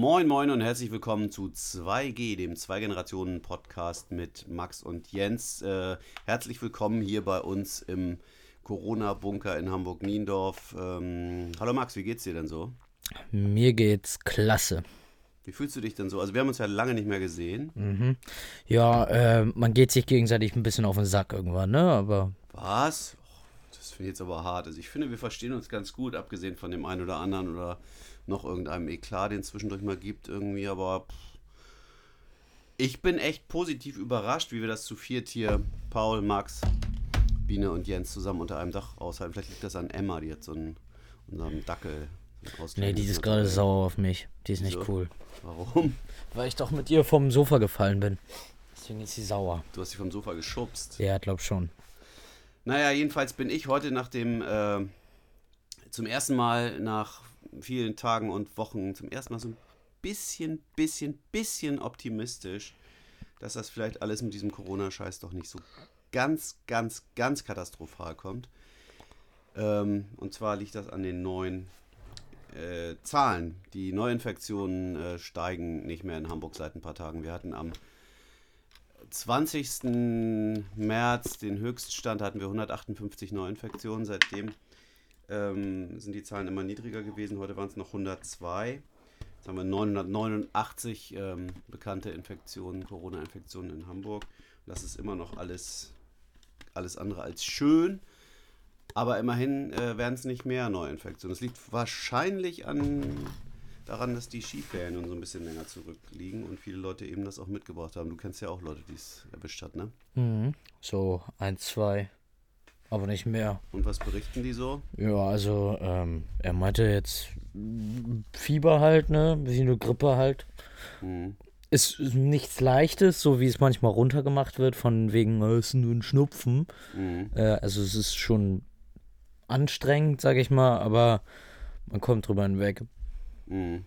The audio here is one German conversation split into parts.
Moin Moin und herzlich willkommen zu 2G, dem Zwei-Generationen-Podcast mit Max und Jens. Äh, herzlich willkommen hier bei uns im Corona-Bunker in Hamburg-Niendorf. Ähm, hallo Max, wie geht's dir denn so? Mir geht's klasse. Wie fühlst du dich denn so? Also wir haben uns ja lange nicht mehr gesehen. Mhm. Ja, äh, man geht sich gegenseitig ein bisschen auf den Sack irgendwann, ne? Aber Was? Och, Das finde ich jetzt aber hart. Also ich finde, wir verstehen uns ganz gut, abgesehen von dem einen oder anderen oder noch irgendeinem Eklat, den es zwischendurch mal gibt irgendwie. Aber pff, ich bin echt positiv überrascht, wie wir das zu viert hier, Paul, Max, Biene und Jens zusammen unter einem Dach aushalten. Vielleicht liegt das an Emma, die hat so einen, unserem Dackel. nee, die ist gerade sauer auf mich. Die ist nicht Wieso? cool. Warum? Weil ich doch mit ihr vom Sofa gefallen bin. Deswegen ist sie sauer. Du hast sie vom Sofa geschubst. Ja, glaub schon. Naja, jedenfalls bin ich heute nach dem, äh, zum ersten Mal nach vielen Tagen und Wochen, zum ersten Mal so ein bisschen, bisschen, bisschen optimistisch, dass das vielleicht alles mit diesem Corona-Scheiß doch nicht so ganz, ganz, ganz katastrophal kommt. Ähm, und zwar liegt das an den neuen äh, Zahlen. Die Neuinfektionen äh, steigen nicht mehr in Hamburg seit ein paar Tagen. Wir hatten am 20. März den Höchststand, hatten wir 158 Neuinfektionen. Seitdem ähm, sind die Zahlen immer niedriger gewesen. Heute waren es noch 102. Jetzt haben wir 989 ähm, bekannte Infektionen, Corona-Infektionen in Hamburg. Das ist immer noch alles, alles andere als schön. Aber immerhin äh, werden es nicht mehr Neuinfektionen. Es liegt wahrscheinlich an, daran, dass die Skiferien nun so ein bisschen länger zurückliegen und viele Leute eben das auch mitgebracht haben. Du kennst ja auch Leute, die es erwischt hat, ne? Mhm. So, ein, zwei. Aber nicht mehr. Und was berichten die so? Ja, also, ähm, er meinte jetzt Fieber halt, ne? Wie eine Grippe halt. Hm. Ist nichts Leichtes, so wie es manchmal runtergemacht wird, von wegen, äh, es ist nur ein Schnupfen. Hm. Äh, also es ist schon anstrengend, sag ich mal, aber man kommt drüber hinweg. Hm.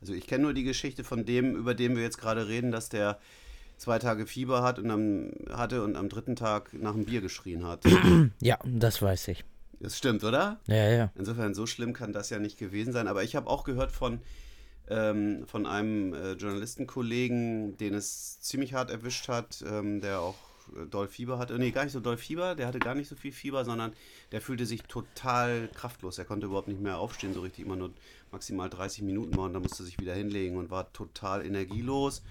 Also ich kenne nur die Geschichte von dem, über den wir jetzt gerade reden, dass der zwei Tage Fieber hat und am, hatte und am dritten Tag nach einem Bier geschrien hat. Ja, das weiß ich. Das stimmt, oder? Ja, ja. Insofern, so schlimm kann das ja nicht gewesen sein. Aber ich habe auch gehört von, ähm, von einem äh, Journalistenkollegen, den es ziemlich hart erwischt hat, ähm, der auch äh, doll Fieber hatte. Nee, gar nicht so doll Fieber, der hatte gar nicht so viel Fieber, sondern der fühlte sich total kraftlos. Er konnte überhaupt nicht mehr aufstehen, so richtig immer nur maximal 30 Minuten machen. Da musste sich wieder hinlegen und war total energielos.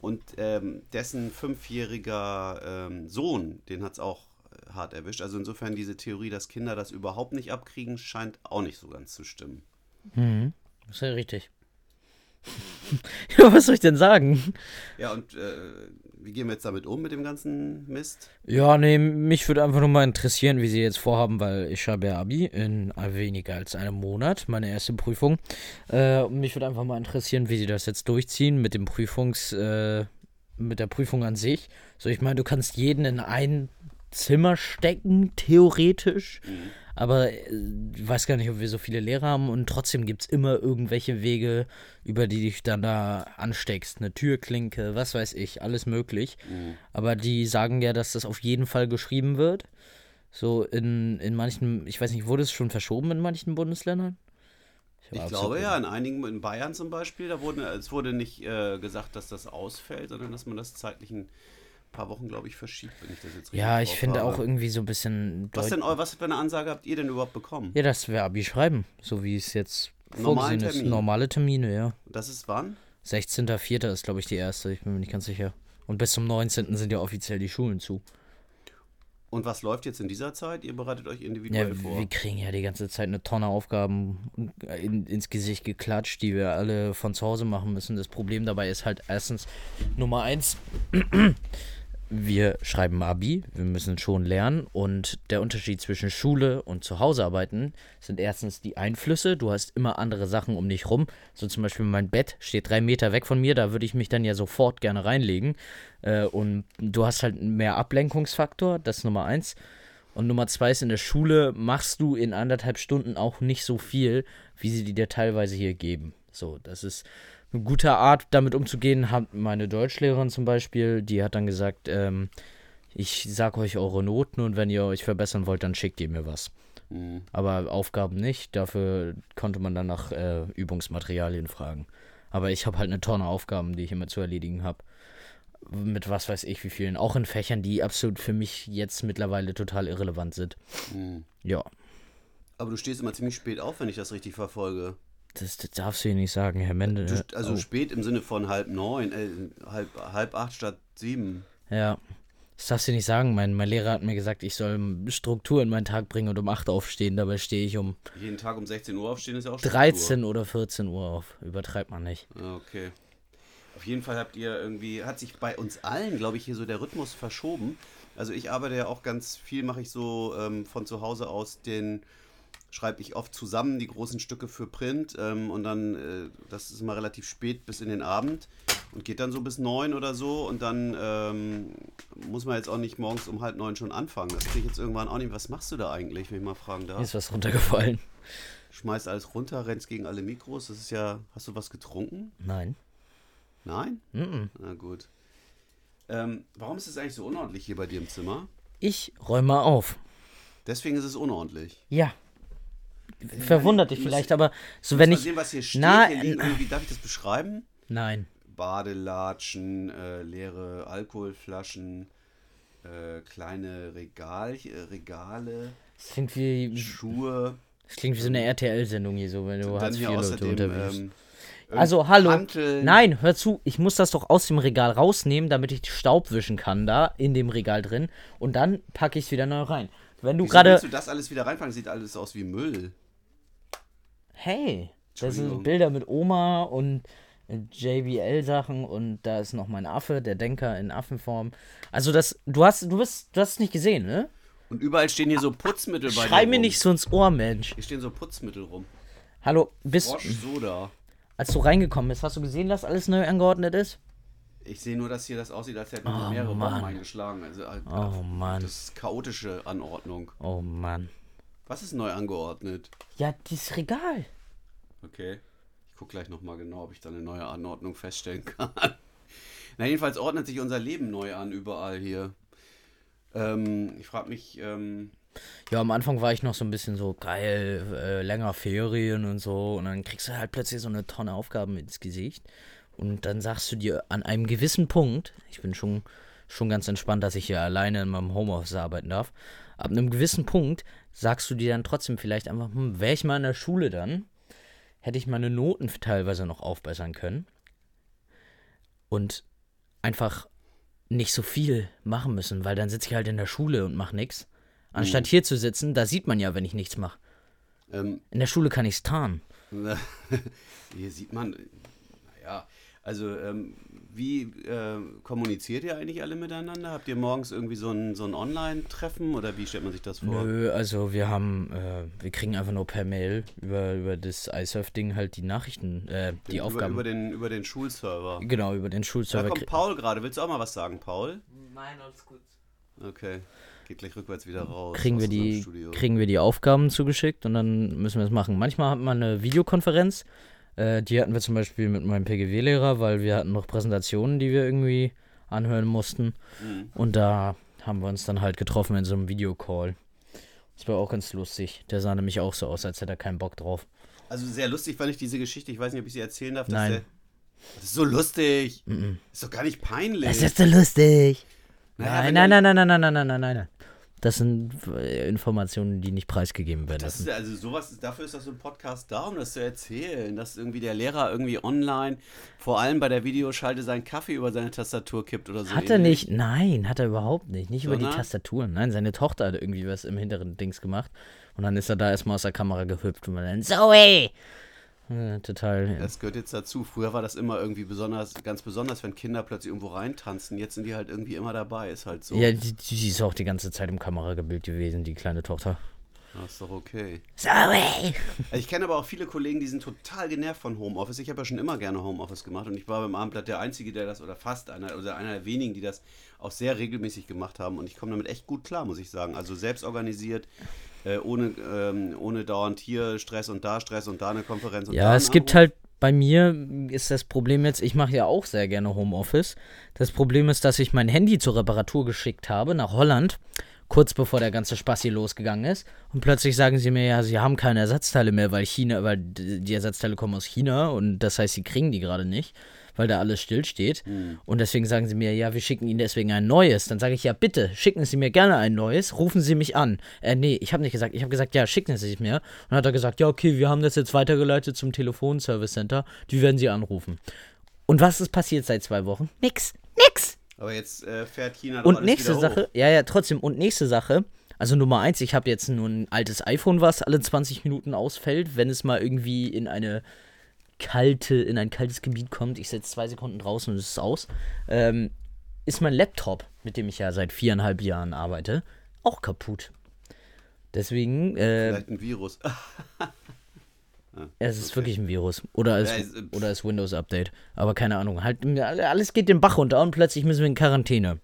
Und ähm, dessen fünfjähriger ähm, Sohn, den hat es auch äh, hart erwischt. Also insofern diese Theorie, dass Kinder das überhaupt nicht abkriegen, scheint auch nicht so ganz zu stimmen. Mhm. Das ist ja richtig. ja, was soll ich denn sagen? Ja, und äh, wie gehen wir jetzt damit um, mit dem ganzen Mist? Ja, nee, mich würde einfach nur mal interessieren, wie sie jetzt vorhaben, weil ich schreibe ja Abi in weniger als einem Monat, meine erste Prüfung. Äh, und mich würde einfach mal interessieren, wie sie das jetzt durchziehen mit dem Prüfungs, äh, mit der Prüfung an sich. So, ich meine, du kannst jeden in ein Zimmer stecken, theoretisch. Aber äh, ich weiß gar nicht, ob wir so viele Lehrer haben und trotzdem gibt es immer irgendwelche Wege, über die dich dann da ansteckst. Eine Türklinke, was weiß ich, alles möglich. Mhm. Aber die sagen ja, dass das auf jeden Fall geschrieben wird. So in, in manchen, ich weiß nicht, wurde es schon verschoben in manchen Bundesländern? Ich hab glaube ja, in einigen, in Bayern zum Beispiel, da wurde, es wurde nicht äh, gesagt, dass das ausfällt, sondern dass man das zeitlich ein paar Wochen, glaube ich, verschiebt, wenn ich das jetzt richtig Ja, ich finde habe. auch irgendwie so ein bisschen. Was denn, was für eine Ansage habt ihr denn überhaupt bekommen? Ja, das wäre Abi schreiben, so wie es jetzt Normalen vorgesehen ist. Termin. Normale Termine, ja. Das ist wann? 16.04. ist, glaube ich, die erste, ich bin mir nicht ganz sicher. Und bis zum 19. sind ja offiziell die Schulen zu. Und was läuft jetzt in dieser Zeit? Ihr bereitet euch Ja, individuell vor. wir kriegen ja die ganze Zeit eine Tonne Aufgaben in, ins Gesicht geklatscht, die wir alle von zu Hause machen müssen. Das Problem dabei ist halt erstens Nummer eins, wir schreiben Abi, wir müssen schon lernen und der Unterschied zwischen Schule und Zuhausearbeiten sind erstens die Einflüsse. Du hast immer andere Sachen um dich rum. So zum Beispiel mein Bett steht drei Meter weg von mir, da würde ich mich dann ja sofort gerne reinlegen. Äh, und du hast halt mehr Ablenkungsfaktor, das ist Nummer eins. Und Nummer zwei ist, in der Schule machst du in anderthalb Stunden auch nicht so viel, wie sie dir teilweise hier geben. So, das ist eine gute Art, damit umzugehen, hat meine Deutschlehrerin zum Beispiel, die hat dann gesagt, ähm, ich sag euch eure Noten und wenn ihr euch verbessern wollt, dann schickt ihr mir was. Mhm. Aber Aufgaben nicht, dafür konnte man dann nach äh, Übungsmaterialien fragen. Aber ich habe halt eine Tonne Aufgaben, die ich immer zu erledigen habe. Mit was weiß ich wie vielen. Auch in Fächern, die absolut für mich jetzt mittlerweile total irrelevant sind. Hm. Ja, Aber du stehst immer ziemlich spät auf, wenn ich das richtig verfolge. Das, das darfst du hier nicht sagen, Herr Mende. Du, also oh. spät im Sinne von halb neun, äh, halb, halb acht statt sieben. Ja, das darfst du nicht sagen. Mein, mein Lehrer hat mir gesagt, ich soll Struktur in meinen Tag bringen und um 8 aufstehen. Dabei stehe ich um Jeden Tag um 16 Uhr aufstehen ist ja auch Struktur. 13 oder 14 Uhr auf. Übertreibt man nicht. Ah, Okay. Auf jeden Fall habt ihr irgendwie, hat sich bei uns allen, glaube ich, hier so der Rhythmus verschoben. Also ich arbeite ja auch ganz viel, mache ich so ähm, von zu Hause aus den, schreibe ich oft zusammen die großen Stücke für Print ähm, und dann, äh, das ist immer relativ spät bis in den Abend und geht dann so bis neun oder so und dann ähm, muss man jetzt auch nicht morgens um halb neun schon anfangen. Das kriege ich jetzt irgendwann auch nicht. Was machst du da eigentlich, wenn ich mal fragen Mir darf? ist was runtergefallen. Schmeißt alles runter, rennst gegen alle Mikros. Das ist ja, hast du was getrunken? Nein. Nein? Mhm. Na gut. Ähm, warum ist es eigentlich so unordentlich hier bei dir im Zimmer? Ich räume mal auf. Deswegen ist es unordentlich. Ja. Verwundert dich vielleicht, aber so Wenn wenn ich. sehen, was hier steht. Na, hier liegen irgendwie, darf ich das beschreiben? Nein. Badelatschen, äh, leere Alkoholflaschen, äh, kleine Regal, äh, Regale, Es klingt wie. Schuhe. Es klingt wie so eine RTL-Sendung hier, so wenn du Hartz IV Leute unterwiegst. ähm, Also, hallo. Hanteln. Nein, hör zu, ich muss das doch aus dem Regal rausnehmen, damit ich Staub wischen kann, da in dem Regal drin. Und dann packe ich es wieder neu rein. Wenn du gerade. willst du das alles wieder reinpacken? Sieht alles aus wie Müll. Hey, das sind. Bilder mit Oma und äh, JBL-Sachen und da ist noch mein Affe, der Denker in Affenform. Also das, du hast, du bist, du hast es nicht gesehen, ne? Und überall stehen hier so Putzmittel bei Schrei mir rum. nicht so ins Ohr, Mensch. Hier stehen so Putzmittel rum. Hallo, bist, Frosch Soda. als du reingekommen bist, hast du gesehen, dass alles neu angeordnet ist? Ich sehe nur, dass hier das aussieht, als hätten Oh, mehrere Mann. Eingeschlagen. Also halt, Oh Mann, das ist chaotische Anordnung. oh Mann. Was ist neu angeordnet? Ja, dieses Regal. Okay. Ich gucke gleich nochmal genau, ob ich da eine neue Anordnung feststellen kann. Na, jedenfalls ordnet sich unser Leben neu an, überall hier. Ähm, ich frage mich, ähm, Ja, am Anfang war ich noch so ein bisschen so geil, äh, länger Ferien und so. Und dann kriegst du halt plötzlich so eine Tonne Aufgaben ins Gesicht. Und dann sagst du dir an einem gewissen Punkt, ich bin schon, schon ganz entspannt, dass ich hier alleine in meinem Homeoffice arbeiten darf. Ab einem gewissen Punkt sagst du dir dann trotzdem vielleicht einfach, hm, wäre ich mal in der Schule dann, hätte ich meine Noten teilweise noch aufbessern können. Und einfach nicht so viel machen müssen, weil dann sitze ich halt in der Schule und mache nichts. Anstatt hier zu sitzen, da sieht man ja, wenn ich nichts mache. ähm, In der Schule kann ich es tarnen. hier sieht man, naja, also ähm, wie äh, kommuniziert ihr eigentlich alle miteinander? Habt ihr morgens irgendwie so ein, so ein Online-Treffen oder wie stellt man sich das vor? Nö, also wir haben, äh, wir kriegen einfach nur per Mail über, über das iSurf-Ding halt die Nachrichten, äh, die über, Aufgaben. Über den, über den Schulserver. genau, über den Da Schulserver. kommt krie- Paul gerade. Willst du auch mal was sagen, Paul? Nein, alles gut. Okay. Geht gleich rückwärts wieder raus. kriegen wir, die, kriegen wir die Aufgaben zugeschickt und dann müssen wir es machen. Manchmal hat man eine Videokonferenz. Äh, die hatten wir zum Beispiel mit meinem PGW-Lehrer, weil wir hatten noch Präsentationen, die wir irgendwie anhören mussten. Mhm. Und da haben wir uns dann halt getroffen in so einem Videocall. Das war auch ganz lustig. Der sah nämlich auch so aus, als hätte er keinen Bock drauf. Also sehr lustig fand ich diese Geschichte. Ich weiß nicht, ob ich sie erzählen darf. Nein. Der, das ist so lustig. Mm Ist doch gar nicht peinlich. Es ist so lustig. Naja, nein, dann- nein, nein, nein, nein, nein, nein, nein, nein. Das sind äh, Informationen, die nicht preisgegeben werden. Das ist, also sowas, dafür ist doch so ein Podcast da, um das zu erzählen, dass irgendwie der Lehrer irgendwie online, vor allem bei der Videoschalte, seinen Kaffee über seine Tastatur kippt oder so. Hat er ähnlich. nicht? Nein, hat er überhaupt nicht. Nicht über die Sondern? Tastaturen. Nein, seine Tochter hat irgendwie was im hinteren Dings gemacht. Und dann ist er da erstmal aus der Kamera gehüpft und dann, Zoe! Ja, total. Das gehört jetzt dazu. Früher war das immer irgendwie besonders, ganz besonders, wenn Kinder plötzlich irgendwo reintanzen. Jetzt sind die halt irgendwie immer dabei, ist halt so. Ja, die, die ist auch die ganze Zeit im Kameragebild gewesen, die kleine Tochter. Das ist doch okay. Also Ich kenne aber auch viele Kollegen, die sind total genervt von Homeoffice. Ich habe ja schon immer gerne Homeoffice gemacht und ich war beim Abendblatt der Einzige, der das, oder fast einer, oder einer der wenigen, die das auch sehr regelmäßig gemacht haben und ich komme damit echt gut klar, muss ich sagen. Also selbst organisiert, äh, ohne, ähm, ohne dauernd hier Stress und da Stress und da eine Konferenz und da Ja, ein es gibt halt bei mir ist das Problem jetzt, ich mache ja auch sehr gerne Homeoffice. Das Problem ist, dass ich mein Handy zur Reparatur geschickt habe nach Holland. kurz bevor der ganze Spaß hier losgegangen ist. Und plötzlich sagen sie mir, ja, sie haben keine Ersatzteile mehr, weil China, weil die Ersatzteile kommen aus China und das heißt, sie kriegen die gerade nicht, weil da alles stillsteht. Mhm. Und deswegen sagen sie mir, ja, wir schicken ihnen deswegen ein neues. Dann sage ich, ja, bitte, schicken Sie mir gerne ein neues, rufen Sie mich an. Äh, nee, ich habe nicht gesagt, ich habe gesagt, ja, schicken Sie es mir. Und dann hat er gesagt, ja, okay, wir haben das jetzt weitergeleitet zum Telefonservice Center, die werden Sie anrufen. Und was ist passiert seit zwei Wochen? Nix, nix. Aber jetzt äh, fährt China doch Und nächste Sache, Hoch. ja, ja, trotzdem, und nächste Sache, also Nummer eins, ich habe jetzt nur ein altes iPhone, was alle 20 Minuten ausfällt, wenn es mal irgendwie in eine kalte, in ein kaltes Gebiet kommt. Ich setze zwei Sekunden draußen und es ist aus. Ähm, ist mein Laptop, mit dem ich ja seit viereinhalb Jahren arbeite, auch kaputt. Deswegen, äh, Vielleicht ein Virus. es ist wirklich ein Virus. Oder es, Ja, oder es Windows Update. Aber keine Ahnung. Halt, alles geht den Bach runter und plötzlich müssen wir in Quarantäne.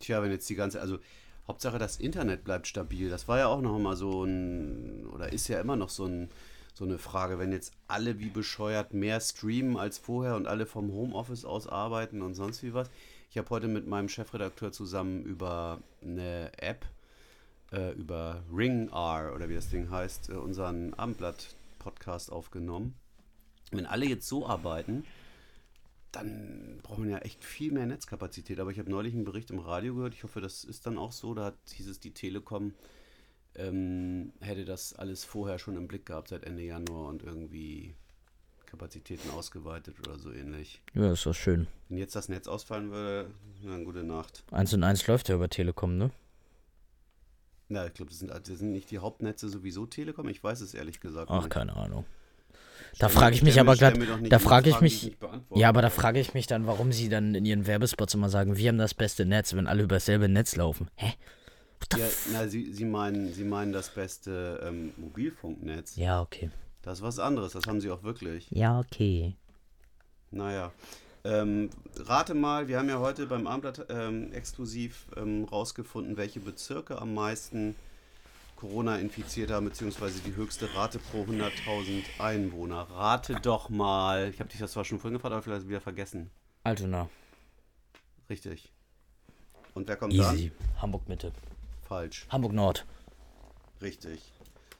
Tja, wenn jetzt die ganze, also Hauptsache das Internet bleibt stabil. Das war ja auch noch mal so ein, oder ist ja immer noch so, ein, so eine Frage, wenn jetzt alle wie bescheuert mehr streamen als vorher und alle vom Homeoffice aus arbeiten und sonst wie was. Ich habe heute mit meinem Chefredakteur zusammen über eine App, äh, über Ring R oder wie das Ding heißt, äh, unseren Abendblatt-Podcast aufgenommen. Wenn alle jetzt so arbeiten, dann brauchen wir ja echt viel mehr Netzkapazität. Aber ich habe neulich einen Bericht im Radio gehört. Ich hoffe, das ist dann auch so. Da hat hieß es, die Telekom ähm, hätte das alles vorher schon im Blick gehabt seit Ende Januar und irgendwie Kapazitäten ausgeweitet oder so ähnlich. Ja, ist doch schön. Wenn jetzt das Netz ausfallen würde, dann gute Nacht. 1 und 1 läuft ja über Telekom, ne? Na, ich glaube, das sind, das sind nicht die Hauptnetze sowieso Telekom. Ich weiß es ehrlich gesagt Ach, nicht. keine Ahnung. Da frage ich mich aber nicht da frage ich mich- Ja, aber da frage ich mich dann, warum sie dann in ihren Werbespots immer sagen, wir haben das beste Netz, wenn alle über dasselbe Netz laufen. Hä? Ja, na, Sie, Sie, meinen, Sie meinen das beste ähm, Mobilfunknetz. ja, okay. Das ist was anderes, das haben Sie auch wirklich. Ja, okay. Naja. Ähm, rate mal, wir haben ja heute beim Abendblatt ähm, exklusiv ähm, rausgefunden, welche Bezirke am meisten Corona-infiziert haben, beziehungsweise die höchste Rate pro 100.000 Einwohner. Rate doch mal. Ich habe dich das zwar schon vorhin gefragt, aber vielleicht wieder vergessen. Altona. Richtig. Und wer kommt Easy. Hamburg Mitte. Falsch. Hamburg Nord. Richtig.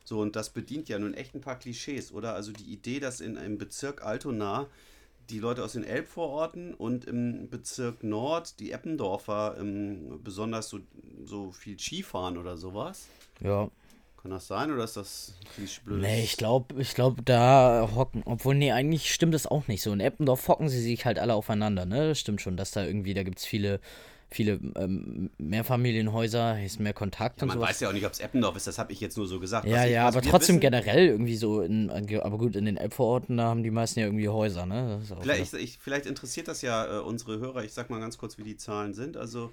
So, und das bedient ja nun echt ein paar Klischees, oder? Also die Idee, dass in einem Bezirk Altona die Leute aus den Elbvororten und im Bezirk Nord die Eppendorfer ähm, besonders so, so viel Skifahren oder sowas. Ja. Kann das sein oder ist das blöd? Nee, ich glaube, ich glaube, da hocken, obwohl, nee, eigentlich stimmt das auch nicht so. In Eppendorf hocken sie sich halt alle aufeinander, ne? Das stimmt schon, dass da irgendwie, da gibt es viele, viele ähm, Mehrfamilienhäuser, ist mehr Kontakt Ja, und man sowas. weiß ja auch nicht, ob es Eppendorf ist, das habe ich jetzt nur so gesagt. Ja, ich- ja, aber trotzdem wissen- generell irgendwie so, in, aber gut, in den Elbvororten, da haben die meisten ja irgendwie Häuser, ne? Vielleicht, ich, vielleicht interessiert das ja äh, unsere Hörer. Ich sag mal ganz kurz, wie die Zahlen sind. Also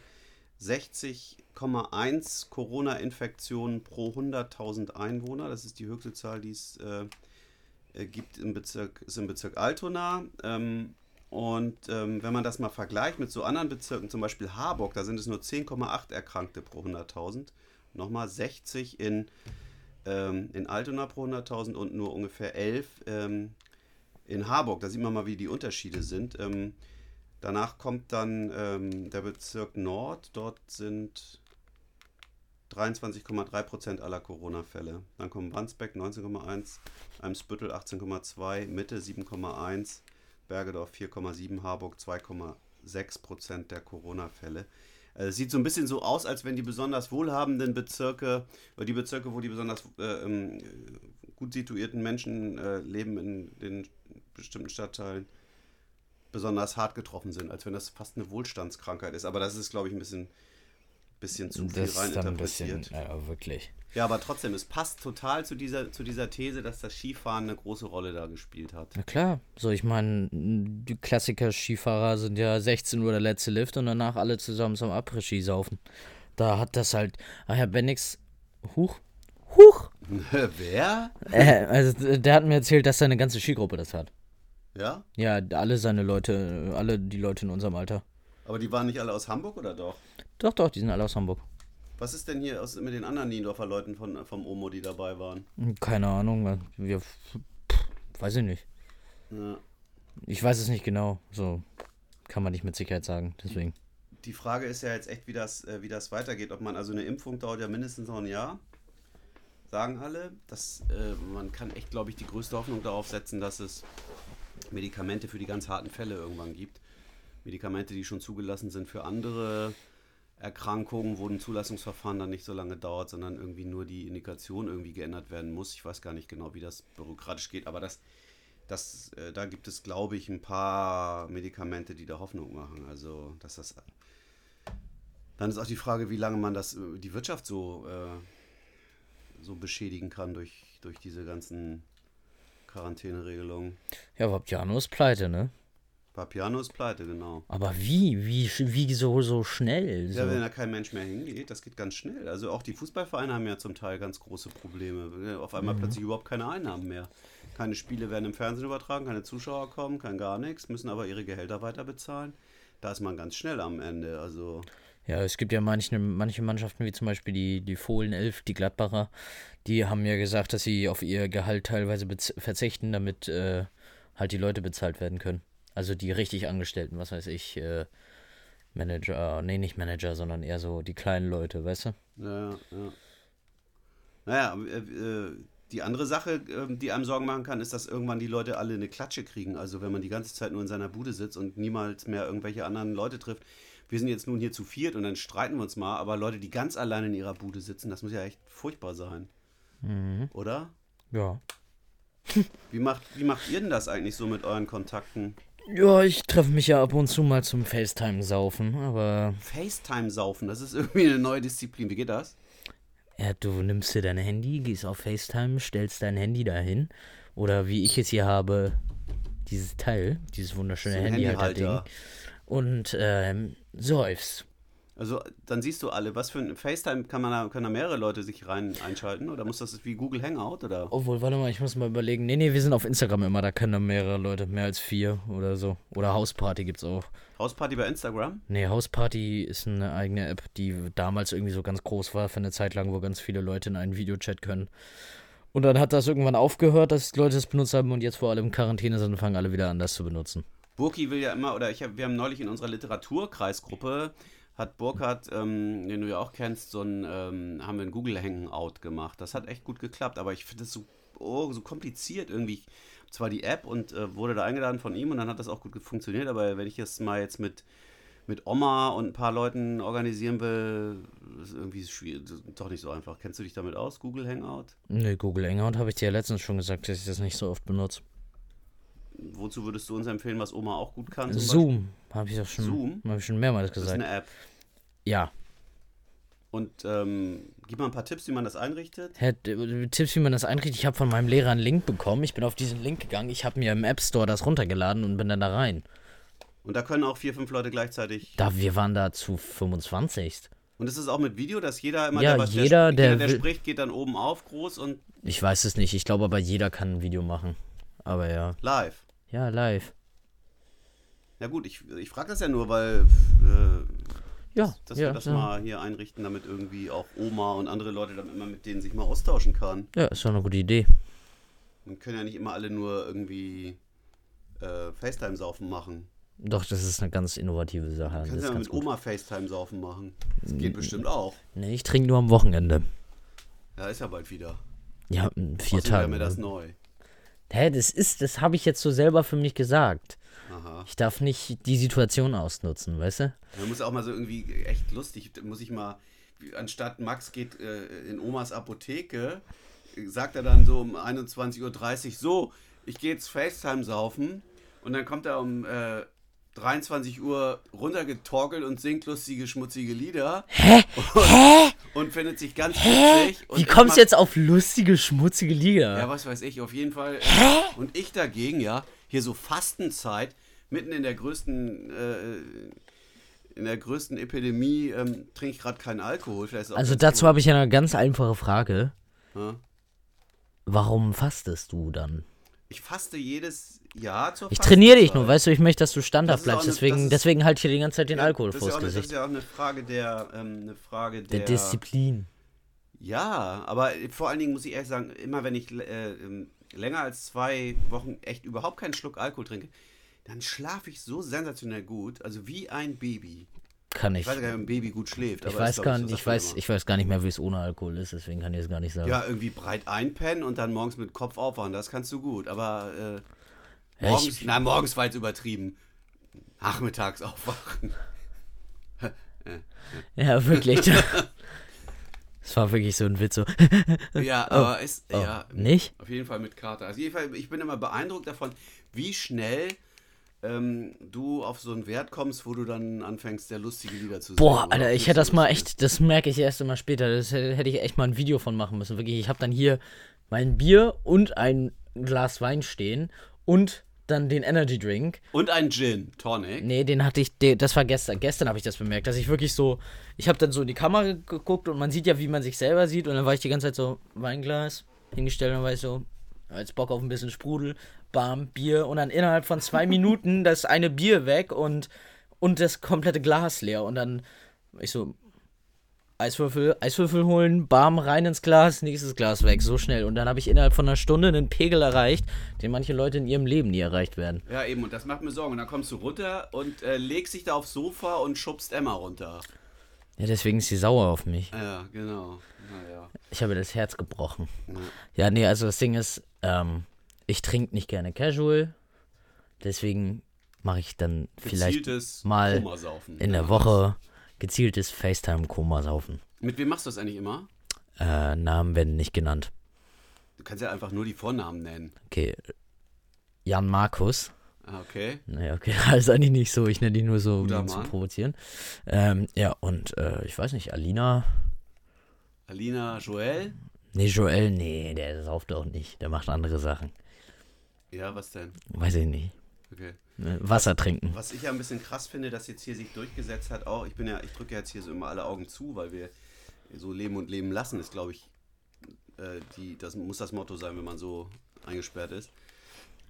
60,1 Corona-Infektionen pro 100.000 Einwohner. Das ist die höchste Zahl, die es äh, äh, gibt im Bezirk, ist im Bezirk Altona. Ähm, und ähm, wenn man das mal vergleicht mit so anderen Bezirken, zum Beispiel Harburg, da sind es nur 10,8 Erkrankte pro 100.000. Nochmal 60 in, ähm, in Altona pro 100.000 und nur ungefähr 11 ähm, in Harburg. Da sieht man mal, wie die Unterschiede sind. Ähm, danach kommt dann ähm, der Bezirk Nord. Dort sind 23,3 Prozent aller Corona-Fälle. Dann kommen Wandsbek 19,1, Eimsbüttel 18,2, Mitte 7,1, Bergedorf 4,7, Harburg 2,6 Prozent der Corona-Fälle. Äh, Es sieht so ein bisschen so aus, als wenn die besonders wohlhabenden Bezirke, oder die Bezirke, wo die besonders äh, ähm, gut situierten Menschen äh, leben in den bestimmten Stadtteilen, besonders hart getroffen sind, als wenn das fast eine Wohlstandskrankheit ist. Aber das ist, glaube ich, ein bisschen, bisschen zu viel das ist dann ein bisschen, reininterpretiert. ja, wirklich. Ja, aber trotzdem, es passt total zu dieser, zu dieser These, dass das Skifahren eine große Rolle da gespielt hat. Na klar, so ich meine, die Klassiker-Skifahrer sind ja 16 Uhr der letzte Lift und danach alle zusammen zum Après-Ski saufen. Da hat das halt, ach ja, Bennix, huch, huch, Wer? äh, also der hat mir erzählt, dass seine ganze Skigruppe das hat. Ja? Ja, alle seine Leute, alle die Leute in unserem Alter. Aber die waren nicht alle aus Hamburg oder doch? Doch, doch, die sind alle aus Hamburg. Was ist denn hier aus, mit den anderen Niendorfer Leuten von, vom Omo, die dabei waren? Keine Ahnung, wir, pff, weiß ich nicht. Ja. Ich weiß es nicht genau, so kann man nicht mit Sicherheit sagen, deswegen. die Frage ist ja jetzt echt, wie das, äh, wie das weitergeht. Ob man, also eine Impfung dauert ja mindestens noch ein Jahr, sagen alle. Das, äh, man kann echt, glaube ich, die größte Hoffnung darauf setzen, dass es Medikamente für die ganz harten Fälle irgendwann gibt. Medikamente, die schon zugelassen sind für andere Erkrankungen, wo ein Zulassungsverfahren dann nicht so lange dauert, sondern irgendwie nur die Indikation irgendwie geändert werden muss. Ich weiß gar nicht genau, wie das bürokratisch geht, aber das, das, äh, da gibt es, glaube ich, ein paar Medikamente, die da Hoffnung machen. Also, dass das. Dann ist auch die Frage, wie lange man das, äh, die Wirtschaft so, äh, so beschädigen kann durch, durch diese ganzen Quarantäneregelungen. Ja, Vapiano ist pleite, ne? Papiano ist pleite, genau. Aber wie? Wie, wie so, so schnell? So. Ja, wenn da kein Mensch mehr hingeht, das geht ganz schnell. Also auch die Fußballvereine haben ja zum Teil ganz große Probleme. Auf einmal Mhm. plötzlich überhaupt keine Einnahmen mehr. Keine Spiele werden im Fernsehen übertragen, keine Zuschauer kommen, kein gar nichts, müssen aber ihre Gehälter weiter bezahlen. Da ist man ganz schnell am Ende. Also Ja, es gibt ja manche, manche Mannschaften, wie zum Beispiel die, die Fohlen 11, die Gladbacher, die haben ja gesagt, dass sie auf ihr Gehalt teilweise verzichten, damit äh, halt die Leute bezahlt werden können. Also die richtig Angestellten, was weiß ich, äh, Manager, nee, nicht Manager, sondern eher so die kleinen Leute, weißt du? Ja, ja. Naja, äh, äh, die andere Sache, ähm, die einem Sorgen machen kann, ist, dass irgendwann die Leute alle eine Klatsche kriegen. Also wenn man die ganze Zeit nur in seiner Bude sitzt und niemals mehr irgendwelche anderen Leute trifft. Wir sind jetzt nun hier zu viert und dann streiten wir uns mal, aber Leute, die ganz allein in ihrer Bude sitzen, das muss ja echt furchtbar sein. Oder? Ja. Wie macht, wie macht ihr denn das eigentlich so mit euren Kontakten? Ja, ich treffe mich ja ab und zu mal zum FaceTime-Saufen, aber FaceTime-Saufen, das ist irgendwie eine neue Disziplin. Wie geht das? Ja, du nimmst dir dein Handy, gehst auf FaceTime, stellst dein Handy dahin. Oder wie ich es hier habe, dieses Teil, dieses wunderschöne ein Handyhalter-Ding. Handyhalter. Und ähm, säufst. Also dann siehst du alle, was für ein FaceTime kann man da, können da mehrere Leute sich rein einschalten oder muss das wie Google Hangout oder? Obwohl, warte mal, ich muss mal überlegen. Nee, nee, wir sind auf Instagram immer, da können dann mehrere Leute, mehr als vier oder so. Oder Hausparty gibt's auch. Hausparty bei Instagram? Nee, Hausparty ist eine eigene App, die damals irgendwie so ganz groß war für eine Zeit lang, wo ganz viele Leute in einen Videochat können. Und dann hat das irgendwann aufgehört, dass Leute es benutzt haben und jetzt, wo alle in Quarantäne sind, fangen alle wieder an, das zu benutzen. Burki will ja immer, oder ich hab, wir haben neulich in unserer Literaturkreisgruppe, hat Burkhardt, ähm, den du ja auch kennst, so ein, ähm, haben wir ein Google Hangout gemacht. Das hat echt gut geklappt, aber ich finde das so, oh, so kompliziert irgendwie. Zwar die App und äh, wurde da eingeladen von ihm und dann hat das auch gut funktioniert, aber wenn ich es mal jetzt mit, mit Oma und ein paar Leuten organisieren will, ist irgendwie schwierig, doch nicht so einfach. Kennst du dich damit aus, Google Hangout? Nee, Google Hangout habe ich dir ja letztens schon gesagt, dass ich das nicht so oft benutze. Wozu würdest du uns empfehlen, was Oma auch gut kann? Zoom, habe ich doch schon, Zoom? Hab ich schon mehrmals Beispiel? Das ist gesagt. eine App. Ja. Und ähm, gib mal ein paar Tipps, wie man das einrichtet. Hä, d- Tipps, wie man das einrichtet. Ich habe von meinem Lehrer einen Link bekommen. Ich bin auf diesen Link gegangen. Ich habe mir im App Store das runtergeladen und bin dann da rein. Und da können auch vier, fünf Leute gleichzeitig. Da, wir waren da zu 25. Und ist es auch mit Video, dass jeder immer, Ja, der, was jeder, der, der jeder, der spricht, geht dann oben auf, groß und Ich weiß es nicht. Ich glaube aber jeder kann ein Video machen. Aber ja. live. Ja, live. Ja gut, ich, ich frage das ja nur, weil äh, Ja, dass ja, wir das ja. mal hier einrichten, damit irgendwie auch Oma und andere Leute dann immer mit denen sich mal austauschen kann. Ja, ist doch eine gute Idee. Man können ja nicht immer alle nur irgendwie äh, FaceTime-Saufen machen. Doch, das ist eine ganz innovative Sache. Man Das kann ist ja mit gut. Oma FaceTime-Saufen machen. Das geht bestimmt auch. Nee, ich trinke nur am Wochenende. Ja, ist ja bald wieder. Ja, in vier Außerdem wäre Tagen. mir das ne? neu. Hä, das ist, das habe ich jetzt so selber für mich gesagt. Aha. Ich darf nicht die Situation ausnutzen, weißt du? Da muss auch mal so irgendwie echt lustig, muss ich mal, anstatt Max geht äh, in Omas Apotheke, sagt er dann so um 21.30 Uhr, so, ich gehe jetzt FaceTime saufen und dann kommt er um äh, 23 Uhr runtergetorkelt und singt lustige, schmutzige Lieder. Hä? Und, und findet sich ganz witzig. Und Wie kommst du jetzt auf lustige, schmutzige Lieder? Ja, was weiß ich, auf jeden Fall. Äh, und ich dagegen, ja, hier so Fastenzeit, mitten in der größten, äh, in der größten Epidemie, ähm, trinke ich gerade keinen Alkohol. Also dazu habe ich eine ganz einfache Frage. Ja. Warum fastest du dann? Ich faste jedes Jahr zur Ich trainiere dich nur, weißt du, ich möchte, dass du standhaft Das bleibst, eine- deswegen, ist- deswegen halt hier die ganze Zeit den Ja, Alkohol das ist vors ja auch eine, Das Gesicht. ist ja auch eine Frage der, ähm, eine Frage der, Der Disziplin. Ja, aber vor allen Dingen muss ich ehrlich sagen, immer wenn ich äh, ähm, länger als zwei Wochen echt überhaupt keinen Schluck Alkohol trinke, dann schlafe ich so sensationell gut, also wie ein Baby. kann ich. Ich weiß gar nicht, ob ein Baby gut schläft. Ich weiß, gar, nicht, ich, weiß, ich weiß gar nicht mehr, wie es ohne Alkohol ist, deswegen kann ich es gar nicht sagen. Ja, irgendwie breit einpennen und dann morgens mit Kopf aufwachen, das kannst du gut. Aber äh, Ja, morgens, ich- na, morgens war jetzt übertrieben. Nachmittags aufwachen. Ja, wirklich. Es war wirklich so ein Witz. So. Ja, aber ist, Oh, ja, Nicht? auf jeden Fall mit Kater. Also jeden Fall, ich bin immer beeindruckt davon, wie schnell ähm, du auf so einen Wert kommst, wo du dann anfängst, sehr lustige Lieder zu singen. Boah, Alter, ich hätte das mal echt, das merke ich erst immer später. Das hätte hätte ich echt mal ein Video von machen müssen. Wirklich, ich habe dann hier mein Bier und ein Glas Wein stehen und dann den Energy Drink. Und ein Gin, Tonic. Nee, den hatte ich, den, das war gestern. Gestern habe ich das bemerkt, dass ich wirklich so, ich habe dann so in die Kamera geguckt und man sieht ja, wie man sich selber sieht und dann war ich die ganze Zeit so, Weinglas hingestellt und dann war ich so, als Bock auf ein bisschen Sprudel, bam, Bier und dann innerhalb von zwei Minuten das eine Bier weg und, und das komplette Glas leer und dann ich so, Eiswürfel, Eiswürfel holen, bam, rein ins Glas, nächstes Glas weg, so schnell. Und dann habe ich innerhalb von einer Stunde einen Pegel erreicht, den manche Leute in ihrem Leben nie erreicht werden. Ja, eben, und das macht mir Sorgen. Und dann kommst du runter und äh, legst dich da aufs Sofa und schubst Emma runter. Ja, deswegen ist sie sauer auf mich. Ja, genau. Naja. Ich habe das Herz gebrochen. Ja. Ja, nee, also das Ding ist, ähm, ich trinke nicht gerne Casual. Deswegen mache ich dann vielleicht Gezieltes mal in der Ja. Woche gezieltes FaceTime-Koma saufen. Mit wem machst du das eigentlich immer? Äh, Namen werden nicht genannt. Du kannst ja einfach nur die Vornamen nennen. Okay. Jan Markus. Ah, okay. Naja, okay, das ist eigentlich nicht so. Ich nenne die nur so, um ihn zu provozieren. Ähm, ja, und äh, ich weiß nicht, Alina. Alina Joel? Nee, Joel, nee, der sauft auch nicht. Der macht andere Sachen. Ja, was denn? Weiß ich nicht. Okay. Wasser trinken. Was ich ja ein bisschen krass finde, dass jetzt hier sich durchgesetzt hat, auch, ich bin ja, ich drücke jetzt hier so immer alle Augen zu, weil wir so leben und leben lassen, ist, glaube ich, äh, die, das muss das Motto sein, wenn man so eingesperrt ist.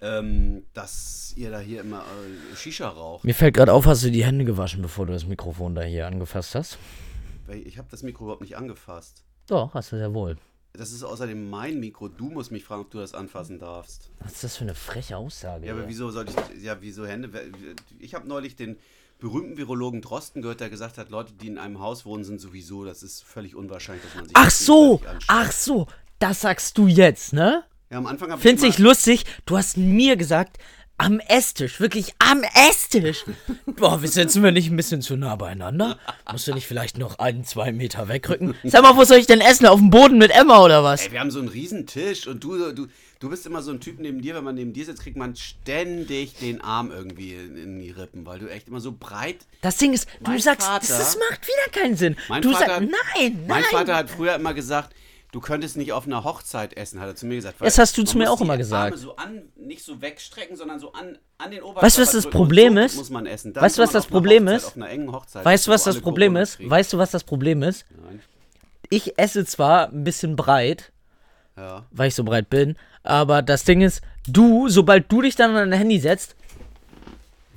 Ähm, dass ihr da hier immer äh, Shisha raucht. Mir fällt gerade auf, hast du die Hände gewaschen, bevor du das Mikrofon da hier angefasst hast? Ich habe das Mikro überhaupt nicht angefasst. Doch, hast du sehr wohl. Das ist außerdem mein Mikro. Du musst mich fragen, ob du das anfassen darfst. Was ist das für eine freche Aussage? Ja, aber wieso soll ich. Ja, wieso Hände? Ich habe neulich den berühmten Virologen Drosten gehört, der gesagt hat, Leute, die in einem Haus wohnen, sind sowieso, das ist völlig unwahrscheinlich, dass man sich Ach so, ach so, das sagst du jetzt, ne? Ja, am Anfang habe Find's ich. ich immer- lustig, du hast mir gesagt, am Esstisch, wirklich am Esstisch. Boah, sitzen wir nicht ein bisschen zu nah beieinander? Musst du nicht vielleicht noch einen, zwei Meter wegrücken? Sag mal, wo soll ich denn essen? Auf dem Boden mit Emma oder was? Ey, wir haben so einen riesen Tisch und du, du, du bist immer so ein Typ neben dir, wenn man neben dir sitzt, kriegt man ständig den Arm irgendwie in, in die Rippen, weil du echt immer so breit. Das Ding ist, du Mein sagst, Vater- das, das macht wieder keinen Sinn. Mein du Vater- sagst, nein, nein. Mein Vater hat früher immer gesagt, du könntest nicht auf einer Hochzeit essen, hat er zu mir gesagt. Das hast du zu mir auch immer gesagt. Arme so an, nicht so wegstrecken, sondern so an, an den Oberkörper Weißt du, was das Problem ist? Muss man essen. Dann Weißt du, was das Problem Hochzeit, ist? Hochzeit, Weißt du, was das Problem Corona ist? kriegen. Weißt du, was das Problem ist? Nein. Ich esse zwar ein bisschen breit, Ja. weil ich so breit bin, aber das Ding ist, du, sobald du dich dann an dein Handy setzt,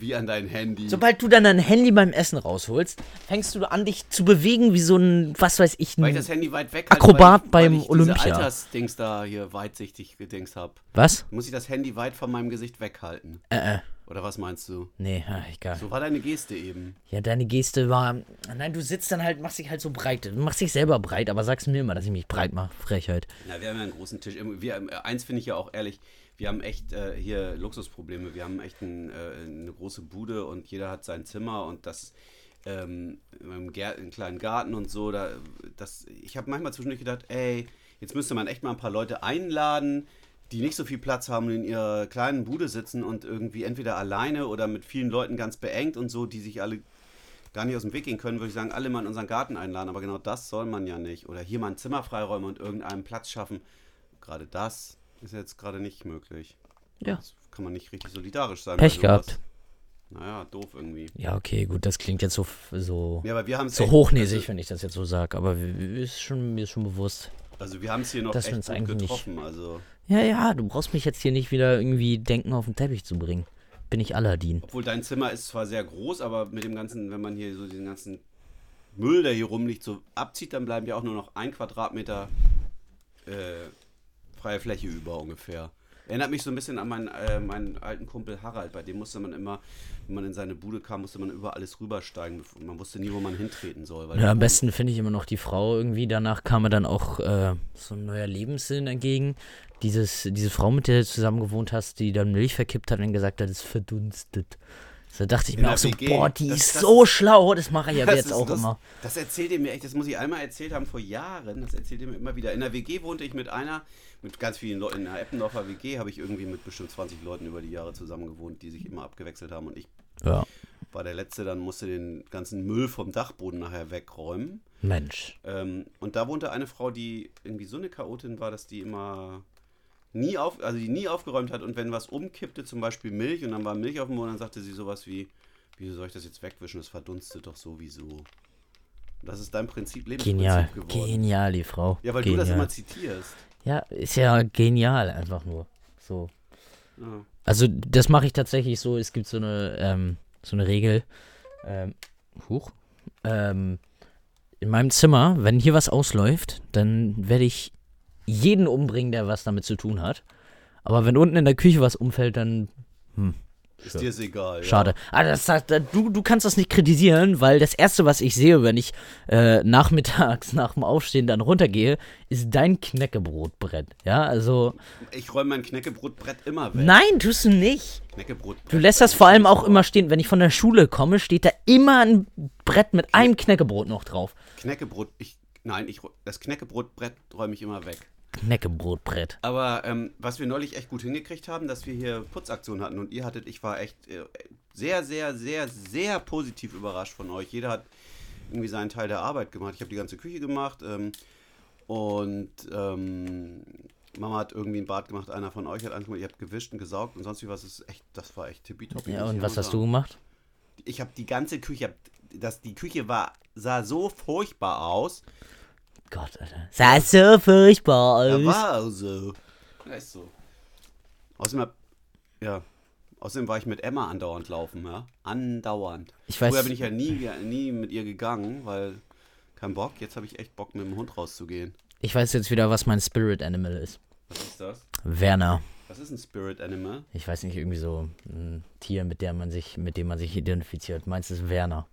Wie an dein Handy. sobald du dann dein Handy beim Essen rausholst, fängst du an, dich zu bewegen wie so ein, was weiß ich, weil ich ein, das Handy weit weg Akrobat weil ich, beim weil ich Olympia. Diese Altersdings da hier weitsichtig gedings hab. was? Muss ich das Handy weit von meinem Gesicht weghalten? Äh, äh, Oder was meinst du? nee, ah, egal. So war deine Geste eben. Ja, deine Geste war, nein, du sitzt dann halt, machst dich halt so breit, du machst dich selber breit, aber sagst mir immer, dass ich mich breit mache, Frechheit. Ja, wir haben ja einen großen Tisch. Wir, eins finde ich ja auch ehrlich, wir haben echt äh, hier Luxusprobleme. Wir haben echt ein, äh, eine große Bude und jeder hat sein Zimmer und das ähm, im kleinen Garten und so. Da, das, ich habe manchmal zwischendurch gedacht, ey, jetzt müsste man echt mal ein paar Leute einladen, die nicht so viel Platz haben und in ihrer kleinen Bude sitzen und irgendwie entweder alleine oder mit vielen Leuten ganz beengt und so, die sich alle gar nicht aus dem Weg gehen können, würde ich sagen, alle mal in unseren Garten einladen. Aber genau das soll man ja nicht. Oder hier mal ein Zimmer freiräumen und irgendeinen Platz schaffen. Gerade das ist jetzt gerade nicht möglich. Ja. Das kann man nicht richtig solidarisch sein. Pech gehabt. Naja, doof irgendwie. Ja, okay, gut, das klingt jetzt so, so, Ja, aber wir haben es so hochnäsig, wenn ich das jetzt so sage, aber ist schon, mir ist schon bewusst. Also wir haben es hier noch dass echt gut eigentlich nicht- getroffen. Also, Ja, ja, du brauchst mich jetzt hier nicht wieder irgendwie denken auf den Teppich zu bringen. Bin ich Aladdin. obwohl dein Zimmer ist zwar sehr groß, aber mit dem ganzen, wenn man hier so diesen ganzen Müll, der hier rumliegt, so abzieht, dann bleiben ja auch nur noch ein Quadratmeter äh, freie Fläche über ungefähr. Erinnert mich so ein bisschen an meinen, äh, meinen alten Kumpel Harald. Bei dem musste man immer, wenn man in seine Bude kam, musste man über alles rübersteigen. Man wusste nie, wo man hintreten soll. Ja, am besten finde ich immer noch die Frau irgendwie. Danach kam mir dann auch äh, so ein neuer Lebenssinn entgegen. Dieses, diese Frau, mit der du zusammen gewohnt hast, die dann Milch verkippt hat und gesagt hat, es verdunstet. So dachte ich In mir auch so, WG. boah, die Das- ist das- so schlau. Das mache ich ja Das jetzt auch lust- immer. Das erzählt ihr mir echt, das muss ich einmal erzählt haben vor Jahren, das erzählt ihr mir immer wieder. In der WG wohnte ich mit einer, mit ganz vielen Leuten, in der Eppendorfer WG habe ich irgendwie mit bestimmt 20 Leuten über die Jahre zusammen gewohnt, die sich immer abgewechselt haben und ich Ja, war der Letzte, dann musste den ganzen Müll vom Dachboden nachher wegräumen. Mensch. Ähm, und da wohnte eine Frau, die irgendwie so eine Chaotin war, dass die immer nie auf, also die nie aufgeräumt hat und wenn was umkippte, zum Beispiel Milch und dann war Milch auf dem Boden, dann sagte sie sowas wie, wieso soll ich das jetzt wegwischen? Das verdunstet doch sowieso. Das ist dein Prinzip, Lebensprinzip Genial. geworden. Genial, die Frau. Ja, weil genial. du das immer zitierst. Ja, ist ja genial einfach nur. So. Ja. Also das mache ich tatsächlich so. Es gibt so eine, ähm, so eine Regel. Ähm, huch. Ähm, in meinem Zimmer, wenn hier was ausläuft, dann werde ich jeden umbringen, der was damit zu tun hat. Aber wenn unten in der Küche was umfällt, dann Ist dir es egal. schade. Ah, das sagt, du, du kannst das nicht kritisieren, weil das erste, was ich sehe, wenn ich äh, nachmittags nach dem Aufstehen dann runtergehe, ist dein Knäckebrotbrett. Ja, also Ja. Ich räume mein Knäckebrotbrett immer weg. nein, tust du nicht. Knäckebrotbrett. Du lässt das vor allem auch immer stehen, wenn ich von der Schule komme, steht da immer ein Brett mit einem Knäckebrot noch drauf. Knäckebrot, ich, nein, ich, das Knäckebrotbrett räume ich immer weg. Knäckebrotbrett. Aber ähm, was wir neulich echt gut hingekriegt haben, dass wir hier Putzaktion hatten und ihr hattet, ich war echt äh, sehr, sehr, sehr, sehr positiv überrascht von euch. Jeder hat irgendwie seinen Teil der Arbeit gemacht. Ich habe die ganze Küche gemacht ähm, und ähm, Mama hat irgendwie ein Bad gemacht, einer von euch hat gemacht, ihr habt gewischt und gesaugt und sonst wie was. Ist echt, das war echt tippitoppi. Ja, und was hast du gemacht? Ich habe die ganze Küche, hab, das, die Küche war, sah so furchtbar aus. Gott, Alter. Sah so furchtbar Ja, aus. war so. Ja, ist so. Außerdem, ja, außerdem war ich mit Emma andauernd laufen, ja. Andauernd. Ich weiß- Früher bin ich ja nie, nie mit ihr gegangen, weil kein Bock. Jetzt habe ich echt Bock, mit dem Hund rauszugehen. Ich weiß jetzt wieder, was mein Spirit Animal ist. Was ist das? Werner. Was ist ein Spirit Animal? Ich weiß nicht, irgendwie so ein Tier, mit, der man sich, mit dem man sich identifiziert. Meins ist Werner.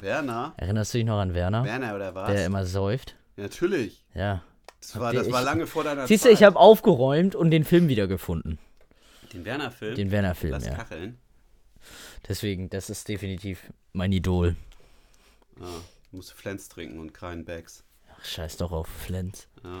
Werner? Erinnerst du dich noch an Werner? Werner oder was? Der immer säuft? Ja, natürlich. Ja. Das war, das war ich- lange vor deiner Siehst du, Zeit. ich habe aufgeräumt und den Film wiedergefunden. Den Werner-Film. Den Werner-Film, ja. Kacheln. Deswegen, das ist definitiv mein Idol. Ah, du musst Flens trinken und keinen Bags. Ach, scheiß doch auf Flens. Ja.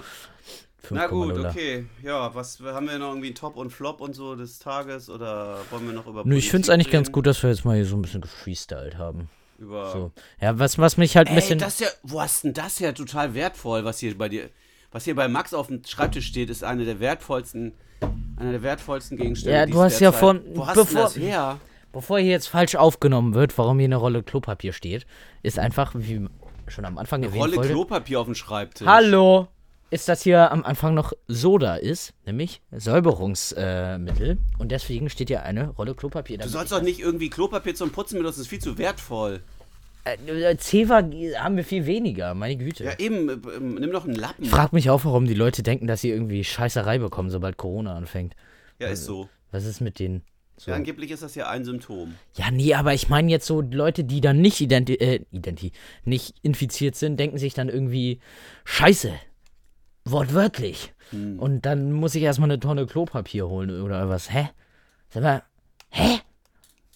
5,0. Na gut, okay. Ja, was haben wir noch irgendwie Top und Flop und so des Tages oder wollen wir noch über Nö, ich finde es eigentlich ganz gut, dass wir jetzt mal hier so ein bisschen gefreestylt haben. Über So. Ja, was, was mich halt ein bisschen. das ja, wo hast denn das ja total wertvoll, was hier bei dir, was hier bei Max auf dem Schreibtisch steht, ist eine der wertvollsten, einer der wertvollsten Gegenstände. Ja, du hast ja von- Wo hast bevor- das her? Bevor hier jetzt falsch aufgenommen wird, warum hier eine Rolle Klopapier steht, ist einfach, wie schon am Anfang erwähnt Rolle wurde. Klopapier auf dem Schreibtisch. Hallo! Ist, dass hier am Anfang noch Soda ist, nämlich Säuberungsmittel. Äh, Mittel. und deswegen steht hier eine Rolle Klopapier. Du sollst doch nicht irgendwie Klopapier zum Putzen benutzen, das ist viel zu wertvoll. Äh, Zewa haben wir viel weniger, meine Güte. Ja, eben, äh, ähm, nimm doch einen Lappen. Ich frage mich auch, warum die Leute denken, dass sie irgendwie Scheißerei bekommen, sobald Corona anfängt. Ja, ist so. Was ist mit denen? So. Ja, angeblich ist das ja ein Symptom. Ja, nee, aber ich meine jetzt so Leute, die dann nicht identi äh, identi nicht infiziert sind, denken sich dann irgendwie Scheiße. Wortwörtlich. Hm. Und dann muss ich erstmal eine Tonne Klopapier holen oder was. Hä? Sag mal, hä?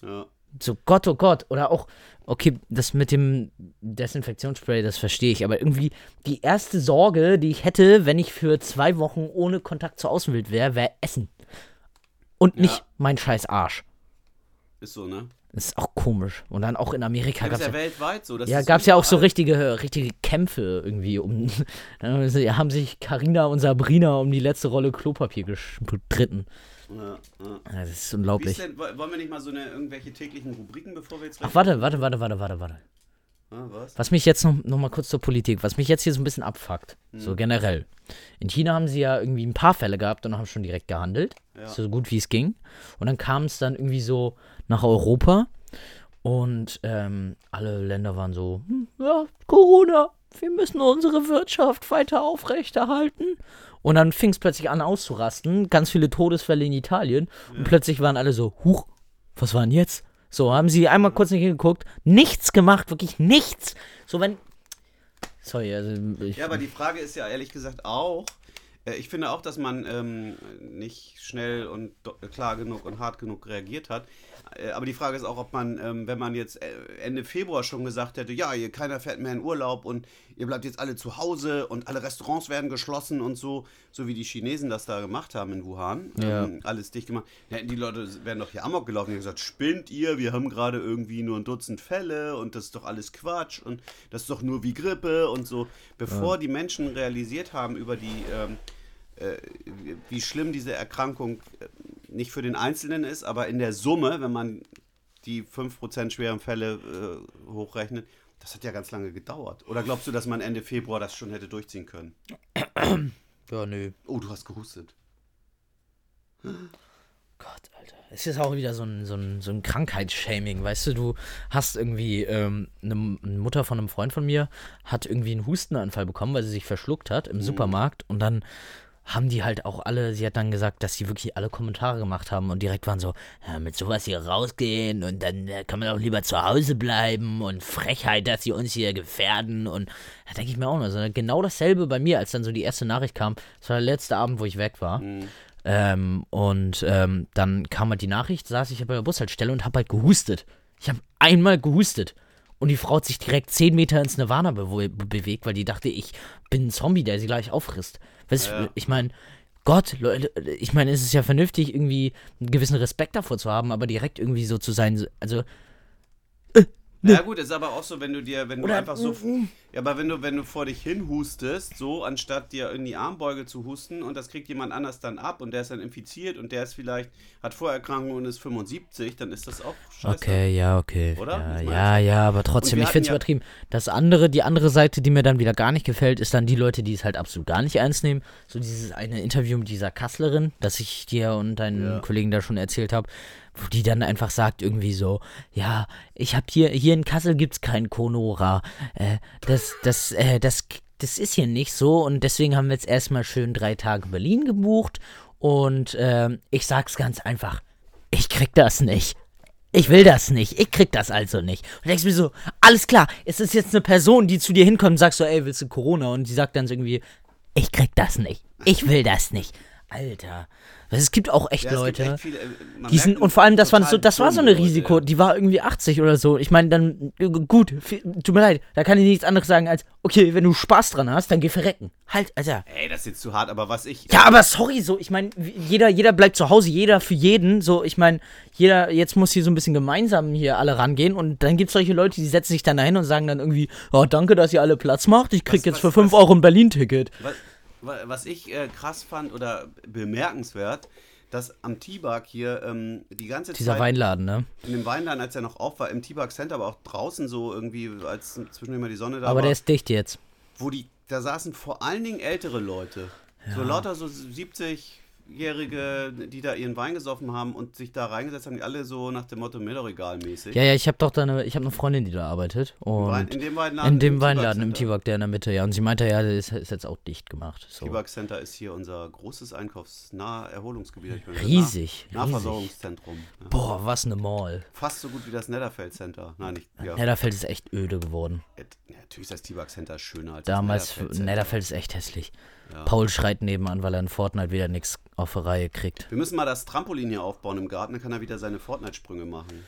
Ja. So Gott, oh Gott. Oder auch, okay, das mit dem Desinfektionsspray, das verstehe ich. Aber irgendwie die erste Sorge, die ich hätte, wenn ich für zwei Wochen ohne Kontakt zur Außenwelt wäre, wäre Essen. Und Ja. nicht mein scheiß Arsch. Ist so, ne? Das ist auch komisch. Und dann auch in Amerika Das gab es ja ja, weltweit so. Ja, ist gab's ja auch so richtige, richtige Kämpfe irgendwie um. Da haben sich Karina und Sabrina um die letzte Rolle Klopapier gestritten. Ja, ja. Das ist unglaublich. denn, wo- wollen wir nicht mal so eine, irgendwelche täglichen Rubriken, bevor wir jetzt Ach, warte, warte, warte, warte, warte, warte. Ah, was? Was mich jetzt noch, noch mal kurz zur Politik, was mich jetzt hier so ein bisschen abfuckt, Hm. so generell. In China haben sie ja irgendwie ein paar Fälle gehabt und haben schon direkt gehandelt, Ja. so gut wie es ging. Und dann kam es dann irgendwie so nach Europa und ähm, alle Länder waren so, hm, ja, Corona, wir müssen unsere Wirtschaft weiter aufrechterhalten. Und dann fing es plötzlich an auszurasten, ganz viele Todesfälle in Italien. Und plötzlich waren alle so, huch, was war denn jetzt? So, haben sie einmal kurz nicht hingeguckt, nichts gemacht, wirklich nichts. So, wenn. Sorry, also. Ich, Ja, aber die Frage ist ja ehrlich gesagt auch, ich finde auch, dass man ähm, nicht schnell und klar genug und hart genug reagiert hat. Äh, aber die Frage ist auch, ob man, ähm, wenn man jetzt äh, Ende Februar schon gesagt hätte, ja, ihr, keiner fährt mehr in Urlaub und ihr bleibt jetzt alle zu Hause und alle Restaurants werden geschlossen und so, so wie die Chinesen das da gemacht haben in Wuhan, Ja. ähm, alles dicht gemacht. Ja, die Leute wären doch hier Amok gelaufen und gesagt, spinnt ihr, wir haben gerade irgendwie nur ein Dutzend Fälle und das ist doch alles Quatsch und das ist doch nur wie Grippe und so. Bevor die Menschen realisiert haben über die, ähm, äh, wie- wie schlimm diese Erkrankung äh, nicht für den Einzelnen ist, aber in der Summe, wenn man die 5% schweren Fälle äh, hochrechnet, das hat ja ganz lange gedauert. Oder glaubst du, dass man Ende Februar das schon hätte durchziehen können? ja, nö. Oh, du hast gehustet. Gott, Alter. Es ist auch wieder so ein, so ein, so ein Krankheitsshaming, weißt du, du hast irgendwie, ähm, eine, eine Mutter von einem Freund von mir hat irgendwie einen Hustenanfall bekommen, weil sie sich verschluckt hat im Supermarkt und dann haben die halt auch alle, sie hat dann gesagt, dass sie wirklich alle Kommentare gemacht haben und direkt waren so, ja, mit sowas hier rausgehen und dann äh, kann man auch lieber zu Hause bleiben und Frechheit, dass sie uns hier gefährden und da denke ich mir auch nur, so, genau dasselbe bei mir, als dann so die erste Nachricht kam, das war der letzte Abend, wo ich weg war. Ähm, und ähm, dann kam halt die Nachricht, saß ich bei der Bushaltestelle und hab halt gehustet. Ich habe einmal gehustet. Und die Frau hat sich direkt 10 Meter ins Nirvana be bewegt, weil die dachte, ich bin ein Zombie, der sie gleich auffrisst. Weißt du, Ja. ich meine, Gott, Leute, ich meine, es ist ja vernünftig, irgendwie einen gewissen Respekt davor zu haben, aber direkt irgendwie so zu sein, also, Ja gut, ist aber auch so, wenn du dir, wenn du Oder- einfach so, ja, aber wenn du, wenn du vor dich hin hustest, so anstatt dir in die Armbeuge zu husten und das kriegt jemand anders dann ab und der ist dann infiziert und der ist vielleicht hat Vorerkrankungen und ist 75, dann ist das auch scheiße. Okay, ja, okay. Oder? Ja, ja, ja, aber trotzdem, ich finde es ja- übertrieben. Das andere, die andere Seite, die mir dann wieder gar nicht gefällt, ist dann die Leute, die es halt absolut gar nicht ernst nehmen. So dieses eine Interview mit dieser Kasslerin, das ich dir und deinen Ja. Kollegen da schon erzählt habe, wo die dann einfach sagt irgendwie so, ja, ich hab hier, hier in Kassel gibt's kein Conora. Äh, das, das, äh, das, das ist hier nicht so und deswegen haben wir jetzt erstmal schön drei Tage Berlin gebucht und ähm, ich sag's ganz einfach, ich krieg das nicht. Ich will das nicht. Ich krieg das also nicht. Und denkst mir so, alles klar, es ist jetzt eine Person, die zu dir hinkommt und sagt so, ey, willst du Corona? Und die sagt dann so irgendwie, ich krieg das nicht. Ich will das nicht. Alter. Es gibt auch echt Ja, es gibt Leute. echt viele, äh, Die sind, und vor allem, das war so, das war so eine Risiko, ja. die war irgendwie 80 oder so. Ich meine, dann, äh, gut, tut mir leid, da kann ich nichts anderes sagen als, okay, wenn du Spaß dran hast, dann geh verrecken. Halt, Alter. Ey, das ist jetzt zu hart, aber was ich Ja, aber sorry, so, ich meine, jeder, jeder bleibt zu Hause, jeder für jeden, so, ich meine, jeder, jetzt muss hier so ein bisschen gemeinsam hier alle rangehen und dann gibt's solche Leute, die setzen sich dann dahin und sagen dann irgendwie, oh, danke, dass ihr alle Platz macht, ich krieg Was- jetzt was- für 5 was- Euro ein Berlin-Ticket. Was, wa- was ich äh, krass fand oder bemerkenswert, dass am T-Bag hier ähm, die ganze Dieser Zeit Weinladen, ne? in dem Weinladen, als er noch auf war, im T-Bag Center, aber auch draußen so irgendwie, als zwischendurch mal die Sonne da Aber war, der ist dicht jetzt. wo die, da saßen vor allen Dingen ältere Leute. So lauter so 70-Jährige, die da ihren Wein gesoffen haben und sich da reingesetzt haben, die alle so nach dem Motto mir doch egal mäßig. Ja, ja, ich habe doch da eine, ich habe eine Freundin, die da arbeitet und in dem Weinladen. in dem im Weinladen im Tibak, der in der Mitte, ja, und sie meinte, ja, der ist, jetzt auch dicht gemacht. So. T-Bag Center ist hier unser großes Einkaufsnahe Erholungsgebiet. Ich meine, Riesig, riesig. Nah Nahversorgungszentrum. Ja. Boah, was eine Mall. Fast so gut wie das Netherfeld Center. Nein, nicht. Ja. Netherfeld ist echt öde geworden. Ja, natürlich ist das T-Bag Center schöner als Damals, das Netherfeld Center. Netherfeld ist echt hässlich. Ja. Paul schreit nebenan, weil er in Fortnite wieder nichts auf die Reihe kriegt. Wir müssen mal das Trampolin hier aufbauen im Garten, dann kann er wieder seine Fortnite-Sprünge machen.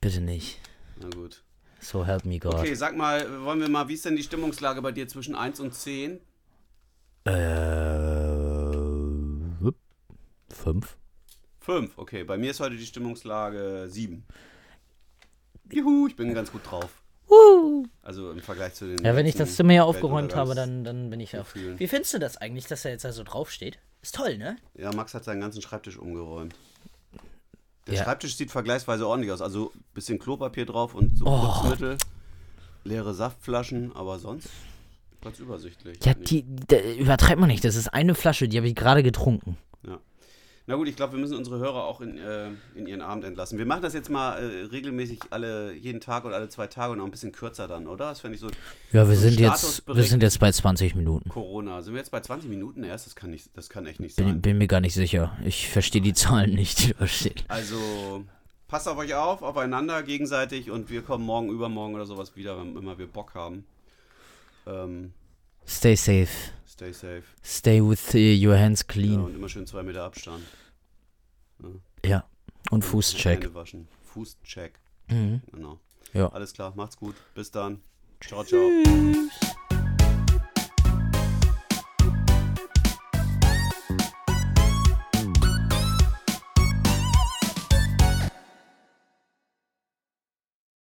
Bitte nicht. Na gut. So help me God. Okay, sag mal, wollen wir mal, wie ist denn die Stimmungslage bei dir zwischen 1 und 10? Äh, fünf? 5, okay. Bei mir ist heute die Stimmungslage 7. Juhu, ich bin ganz gut drauf. Also im Vergleich zu den. Ja, wenn ich das Zimmer hier aufgeräumt habe, dann, dann bin ich ja. Wie findest du das eigentlich, dass er jetzt da so draufsteht? Ist toll, ne? Ja, Max hat seinen ganzen Schreibtisch umgeräumt. Der Ja. Schreibtisch sieht vergleichsweise ordentlich aus. Also bisschen Klopapier drauf und so Oh. Putzmittel, leere Saftflaschen, aber sonst ganz übersichtlich. Ja, die, da, übertreibt man nicht. Das ist eine Flasche, die habe ich gerade getrunken. Na gut, ich glaube, wir müssen unsere Hörer auch in, äh, in ihren Abend entlassen. Wir machen das jetzt mal äh, regelmäßig alle jeden Tag oder alle zwei Tage und auch ein bisschen kürzer dann, oder? Das fände ich so. Ja, wir so sind jetzt, wir sind jetzt bei 20 Minuten. Corona. Sind wir jetzt bei 20 Minuten erst? Das kann, nicht, das kann echt nicht sein. Bin, bin mir gar nicht sicher. Ich verstehe die Zahlen nicht, die da stehen. Also, passt auf euch auf, aufeinander gegenseitig und wir kommen morgen, übermorgen oder sowas wieder, wenn immer wir Bock haben. Ähm, Stay safe. stay safe. Stay with uh, your hands Ja, clean. und immer schön zwei Meter Abstand. Ja. Und Fußcheck. Hände waschen. Fußcheck. Mhm. Genau. Ja. Alles klar, macht's gut. Bis dann. Ciao, ciao. Tschüss.